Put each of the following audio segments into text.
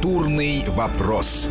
Культурный вопрос.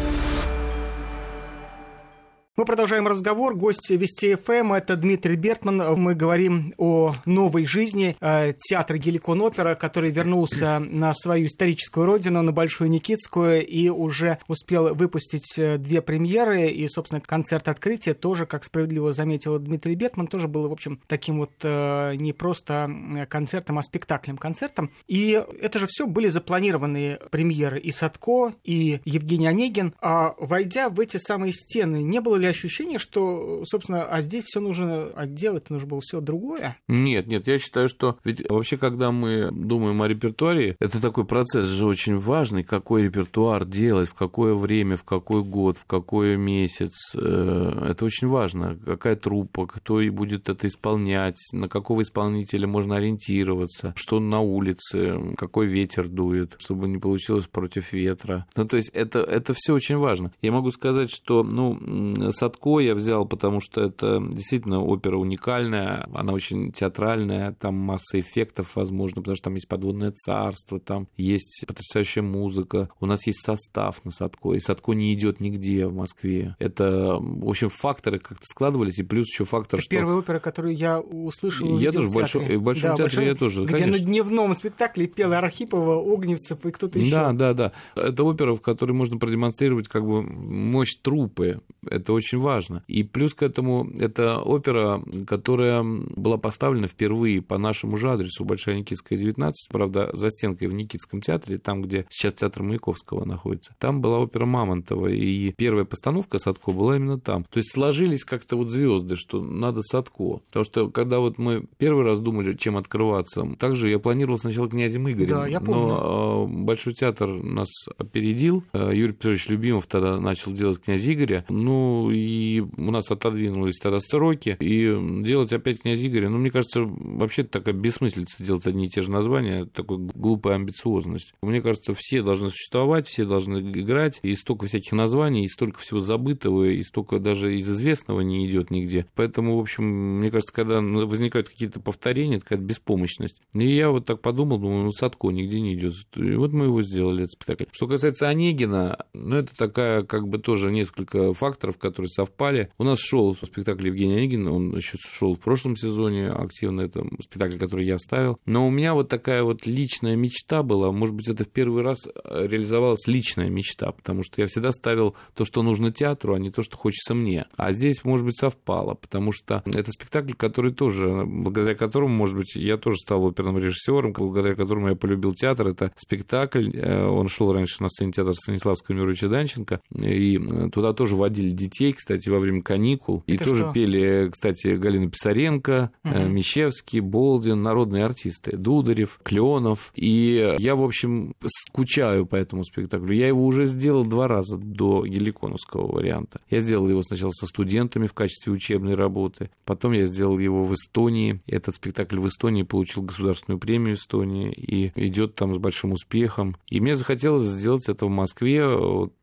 Мы продолжаем разговор. Гость Вести ФМ – это Дмитрий Бертман. Мы говорим о новой жизни э, театра Геликон Опера, который вернулся на свою историческую родину, на Большую Никитскую, и уже успел выпустить э, две премьеры. И, собственно, концерт открытия тоже, как справедливо заметил Дмитрий Бертман, тоже был, в общем, таким вот э, не просто концертом, а спектаклем концертом. И это же все были запланированные премьеры и Садко, и Евгений Онегин. А войдя в эти самые стены, не было ли ощущение, что, собственно, а здесь все нужно отделать, нужно было все другое? Нет, нет, я считаю, что ведь вообще, когда мы думаем о репертуаре, это такой процесс же очень важный, какой репертуар делать, в какое время, в какой год, в какой месяц. Э, это очень важно. Какая труппа, кто и будет это исполнять, на какого исполнителя можно ориентироваться, что на улице, какой ветер дует, чтобы не получилось против ветра. Ну, то есть это, это все очень важно. Я могу сказать, что ну, Садко я взял, потому что это действительно опера уникальная, она очень театральная, там масса эффектов, возможно, потому что там есть подводное царство, там есть потрясающая музыка, у нас есть состав на Садко, и Садко не идет нигде в Москве. Это, в общем, факторы как-то складывались, и плюс еще фактор, это что... Первая опера, которую я услышал Я тоже в Большом, в Большом да, театре большой, я тоже, Где конечно. на дневном спектакле пела Архипова, Огневцев и кто-то еще. Да, да, да. Это опера, в которой можно продемонстрировать как бы мощь трупы. Это очень очень важно. И плюс к этому это опера, которая была поставлена впервые по нашему же адресу Большая Никитская, 19, правда, за стенкой в Никитском театре, там, где сейчас театр Маяковского находится. Там была опера Мамонтова, и первая постановка Садко была именно там. То есть сложились как-то вот звезды, что надо Садко. Потому что когда вот мы первый раз думали, чем открываться, также я планировал сначала князем Игорем. Да, я помню. Но э, Большой театр нас опередил. Э, Юрий Петрович Любимов тогда начал делать князь Игоря. Ну, и у нас отодвинулись тогда сроки, и делать опять князь Игоря, ну, мне кажется, вообще такая бессмыслица делать одни и те же названия, такой глупая амбициозность. Мне кажется, все должны существовать, все должны играть, и столько всяких названий, и столько всего забытого, и столько даже из известного не идет нигде. Поэтому, в общем, мне кажется, когда возникают какие-то повторения, какая-то беспомощность. И я вот так подумал, думаю, ну, Садко нигде не идет. И вот мы его сделали, этот спектакль. Что касается Онегина, ну, это такая, как бы тоже несколько факторов, которые которые совпали. У нас шел спектакль Евгения Онегина, он еще шел в прошлом сезоне активно, это спектакль, который я ставил. Но у меня вот такая вот личная мечта была, может быть, это в первый раз э, реализовалась личная мечта, потому что я всегда ставил то, что нужно театру, а не то, что хочется мне. А здесь, может быть, совпало, потому что это спектакль, который тоже, благодаря которому, может быть, я тоже стал оперным режиссером, благодаря которому я полюбил театр. Это спектакль, э, он шел раньше на сцене театра Станиславского Мировича Данченко, и э, туда тоже водили детей, кстати, во время каникул. Это и тоже что? пели, кстати, Галина Писаренко, угу. Мещевский, Болдин, народные артисты, Дударев, Кленов. И я, в общем, скучаю по этому спектаклю. Я его уже сделал два раза до Геликоновского варианта. Я сделал его сначала со студентами в качестве учебной работы, потом я сделал его в Эстонии. Этот спектакль в Эстонии получил государственную премию Эстонии и идет там с большим успехом. И мне захотелось сделать это в Москве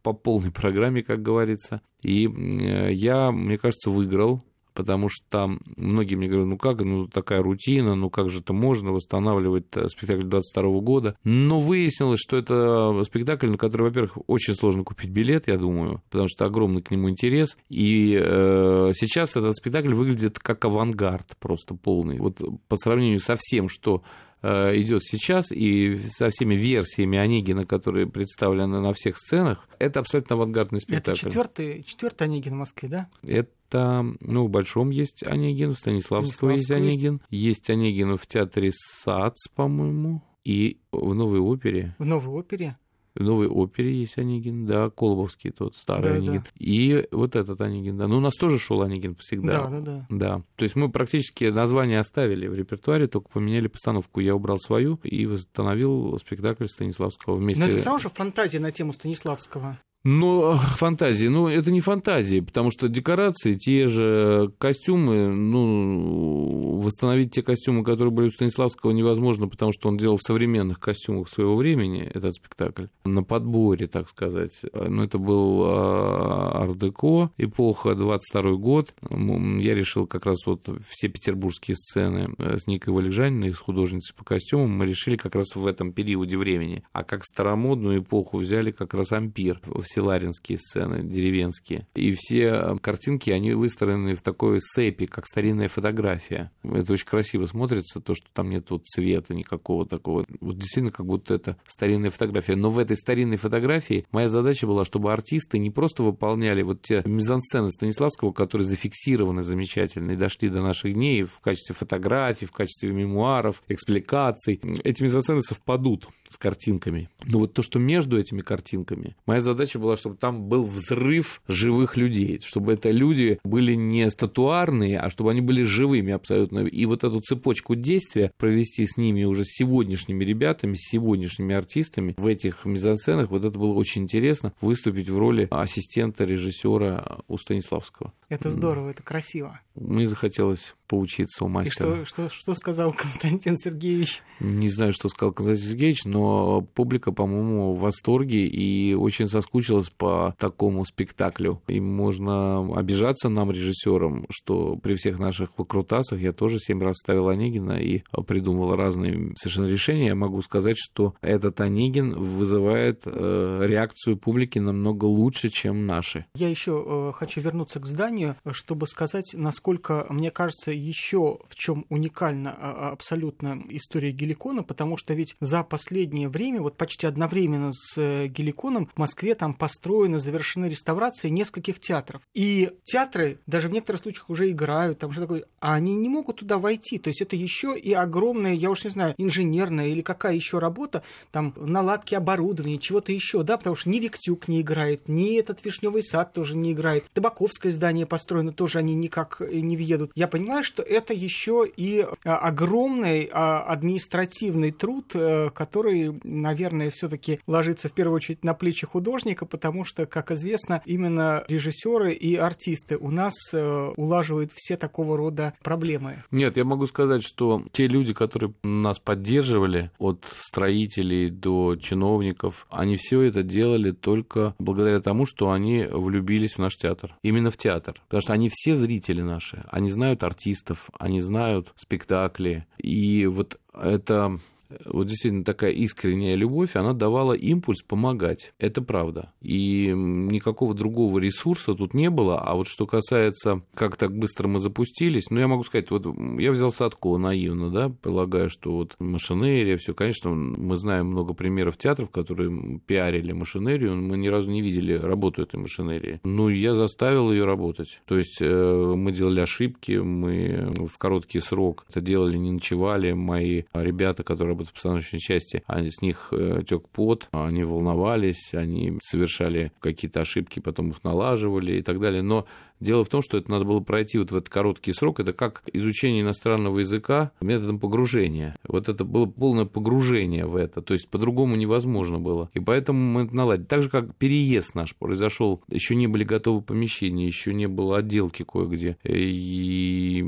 по полной программе, как говорится. И э, я, мне кажется, выиграл потому что многие мне говорят, ну как, ну такая рутина, ну как же это можно восстанавливать э, спектакль 22 года. Но выяснилось, что это спектакль, на который, во-первых, очень сложно купить билет, я думаю, потому что огромный к нему интерес. И э, сейчас этот спектакль выглядит как авангард просто полный. Вот по сравнению со всем, что Э, идет сейчас, и со всеми версиями Онегина, которые представлены на всех сценах, это абсолютно авангардный спектакль. Это четвертый, четвертый Онегин в Москве, да? Это, ну, в Большом есть Онегин, в Станиславского, есть Онегин, есть. есть Онегин в театре САЦ, по-моему, и в Новой опере. В Новой опере? В новой опере есть Онегин, да, Колбовский тот, старый да, Онегин. Да. И вот этот Онегин, да. Ну, у нас тоже шел Онегин всегда. Да, да, да. Да. То есть мы практически название оставили в репертуаре, только поменяли постановку. Я убрал свою и восстановил спектакль Станиславского вместе. Но это все равно же фантазия на тему Станиславского. Ну, фантазии. Ну, это не фантазии, потому что декорации, те же костюмы, ну, восстановить те костюмы, которые были у Станиславского, невозможно, потому что он делал в современных костюмах своего времени этот спектакль, на подборе, так сказать. Ну, это был а, ар-деко, эпоха 22 год. Я решил как раз вот все петербургские сцены с Никой Валикжаниной, с художницей по костюмам, мы решили как раз в этом периоде времени. А как старомодную эпоху взяли как раз ампир селаринские сцены, деревенские. И все картинки, они выстроены в такой сепи, как старинная фотография. Это очень красиво смотрится, то, что там нет вот цвета никакого такого. Вот действительно, как будто это старинная фотография. Но в этой старинной фотографии моя задача была, чтобы артисты не просто выполняли вот те мизансцены Станиславского, которые зафиксированы замечательно и дошли до наших дней в качестве фотографий, в качестве мемуаров, экспликаций. Эти мизансцены совпадут с картинками. Но вот то, что между этими картинками, моя задача была, чтобы там был взрыв живых людей, чтобы это люди были не статуарные, а чтобы они были живыми абсолютно. И вот эту цепочку действия провести с ними уже с сегодняшними ребятами, с сегодняшними артистами в этих мизансценах, вот это было очень интересно, выступить в роли ассистента режиссера у Станиславского. Это здорово, это красиво. Мне захотелось поучиться у мастера. И что, что, что сказал Константин Сергеевич? Не знаю, что сказал Константин Сергеевич, но публика, по-моему, в восторге и очень соскучилась по такому спектаклю. И можно обижаться нам, режиссерам, что при всех наших выкрутасах я тоже семь раз ставил Онегина и придумывал разные совершенно решения. Я могу сказать, что этот Онегин вызывает э, реакцию публики намного лучше, чем наши. Я еще э, хочу вернуться к зданию, чтобы сказать, насколько, мне кажется, еще в чем уникальна а, абсолютно история Геликона, потому что ведь за последнее время, вот почти одновременно с э, Геликоном, в Москве там построены, завершены реставрации нескольких театров. И театры даже в некоторых случаях уже играют, там что такое, а они не могут туда войти. То есть это еще и огромная, я уж не знаю, инженерная или какая еще работа, там наладки оборудования, чего-то еще, да, потому что ни Виктюк не играет, ни этот Вишневый сад тоже не играет, Табаковское здание построено, тоже они никак не въедут. Я понимаю, что это еще и а, огромный а, административный труд, э, который, наверное, все-таки ложится в первую очередь на плечи художника, потому что, как известно, именно режиссеры и артисты у нас э, улаживают все такого рода проблемы. Нет, я могу сказать, что те люди, которые нас поддерживали, от строителей до чиновников, они все это делали только благодаря тому, что они влюбились в наш театр. Именно в театр. Потому что они все зрители наши. Они знают артистов, артистов, они знают спектакли. И вот это вот действительно такая искренняя любовь, она давала импульс помогать. Это правда. И никакого другого ресурса тут не было. А вот что касается, как так быстро мы запустились, ну, я могу сказать, вот я взял Садкова наивно, да, полагаю, что вот машинерия, все, конечно, мы знаем много примеров театров, которые пиарили машинерию, мы ни разу не видели работу этой машинерии. Ну, я заставил ее работать. То есть э, мы делали ошибки, мы в короткий срок это делали, не ночевали. Мои ребята, которые работают в постановочной части, они, с них э, тек пот, они волновались, они совершали какие-то ошибки, потом их налаживали и так далее. Но Дело в том, что это надо было пройти вот в этот короткий срок. Это как изучение иностранного языка методом погружения. Вот это было полное погружение в это. То есть по-другому невозможно было. И поэтому мы это наладили. Так же, как переезд наш произошел. Еще не были готовы помещения, еще не было отделки кое-где. И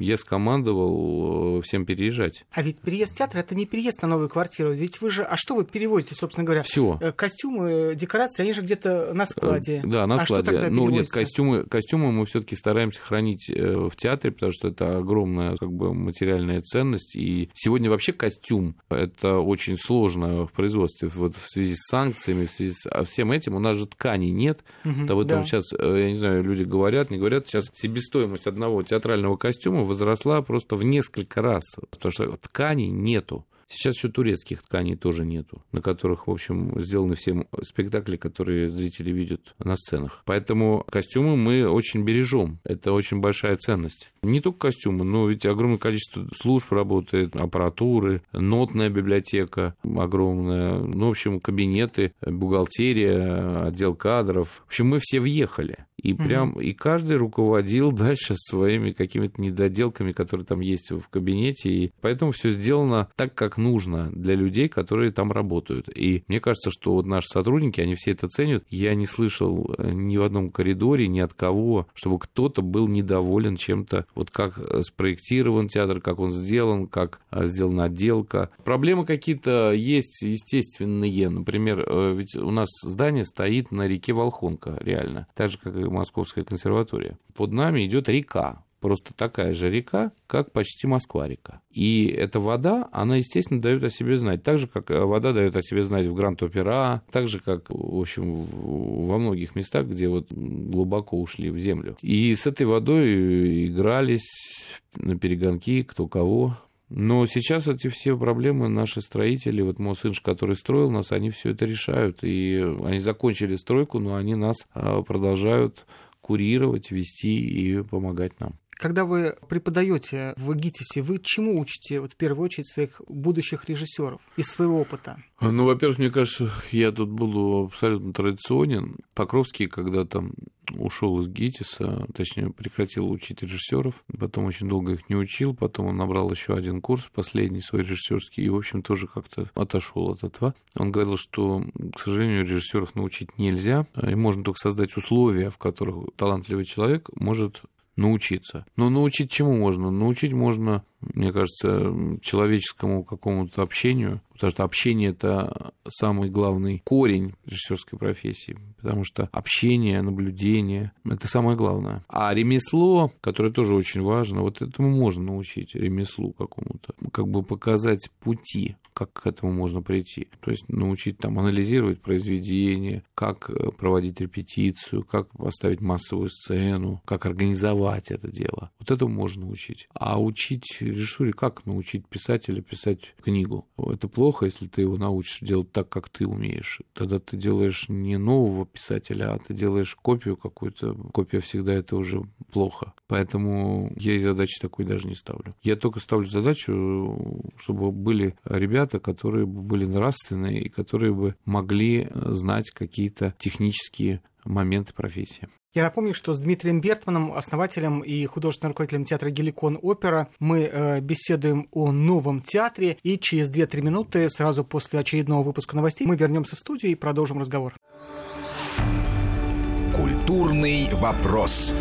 я скомандовал э, всем переезжать. А ведь переезд театра это не переезд на новую квартиру. Ведь вы же... А что вы перевозите, собственно говоря? Все. Э, костюмы, декорации, они же где-то на складе. Э, да, на а складе. Что ну, нет, костюмы костюмы, мы все-таки стараемся хранить э, в театре, потому что это огромная как бы материальная ценность. И сегодня вообще костюм это очень сложно в производстве. Вот в связи с санкциями, в связи с а всем этим у нас же тканей нет. Угу, этом да. сейчас, э, я не знаю, люди говорят, не говорят. Сейчас себестоимость одного театрального костюма возросла просто в несколько раз, потому что тканей нету. Сейчас еще турецких тканей тоже нету, на которых, в общем, сделаны все спектакли, которые зрители видят на сценах. Поэтому костюмы мы очень бережем. Это очень большая ценность. Не только костюмы, но ведь огромное количество служб работает, аппаратуры, нотная библиотека огромная, ну, в общем, кабинеты, бухгалтерия, отдел кадров. В общем, мы все въехали. И прям, и каждый руководил дальше своими какими-то недоделками, которые там есть в кабинете. И поэтому все сделано так, как нужно для людей, которые там работают. И мне кажется, что вот наши сотрудники, они все это ценят. Я не слышал э, ни в одном коридоре, ни от кого, чтобы кто-то был недоволен чем-то, вот как спроектирован театр, как он сделан, как э, сделана отделка. Проблемы какие-то есть естественные. Например, э, ведь у нас здание стоит на реке Волхонка, реально. Так же, как и Московская консерватория. Под нами идет река, просто такая же река, как почти Москва-река. И эта вода, она, естественно, дает о себе знать. Так же, как вода дает о себе знать в Гранд-Опера, так же, как, в общем, во многих местах, где вот глубоко ушли в землю. И с этой водой игрались на перегонки кто кого. Но сейчас эти все проблемы наши строители, вот мой сын, который строил нас, они все это решают. И они закончили стройку, но они нас а, продолжают курировать, вести и помогать нам. Когда вы преподаете в ГИТИСе, вы чему учите вот, в первую очередь своих будущих режиссеров из своего опыта? Ну, во-первых, мне кажется, я тут буду абсолютно традиционен. Покровский когда-то ушел из ГИТИСа, точнее, прекратил учить режиссеров, потом очень долго их не учил, потом он набрал еще один курс, последний свой режиссерский, и, в общем, тоже как-то отошел от этого. Он говорил, что, к сожалению, режиссеров научить нельзя, и можно только создать условия, в которых талантливый человек может научиться. Но научить чему можно? Научить можно, мне кажется, человеческому какому-то общению, потому что общение – это самый главный корень режиссерской профессии, потому что общение, наблюдение – это самое главное. А ремесло, которое тоже очень важно, вот этому можно научить, ремеслу какому-то, как бы показать пути, как к этому можно прийти. То есть научить там анализировать произведение, как э, проводить репетицию, как поставить массовую сцену, как организовать это дело. Вот этому можно учить. А учить режиссуре, как научить писателя писать книгу? Это плохо, если ты его научишь делать так, как ты умеешь. Тогда ты делаешь не нового писателя, а ты делаешь копию какую-то. Копия всегда это уже плохо. Поэтому я и задачи такой даже не ставлю. Я только ставлю задачу, чтобы были ребята, которые бы были нравственные и которые бы могли знать какие-то технические моменты профессии. Я напомню, что с Дмитрием Бертманом, основателем и художественным руководителем театра «Геликон Опера», мы э, беседуем о новом театре, и через 2-3 минуты, сразу после очередного выпуска новостей, мы вернемся в студию и продолжим разговор. Культурный вопрос.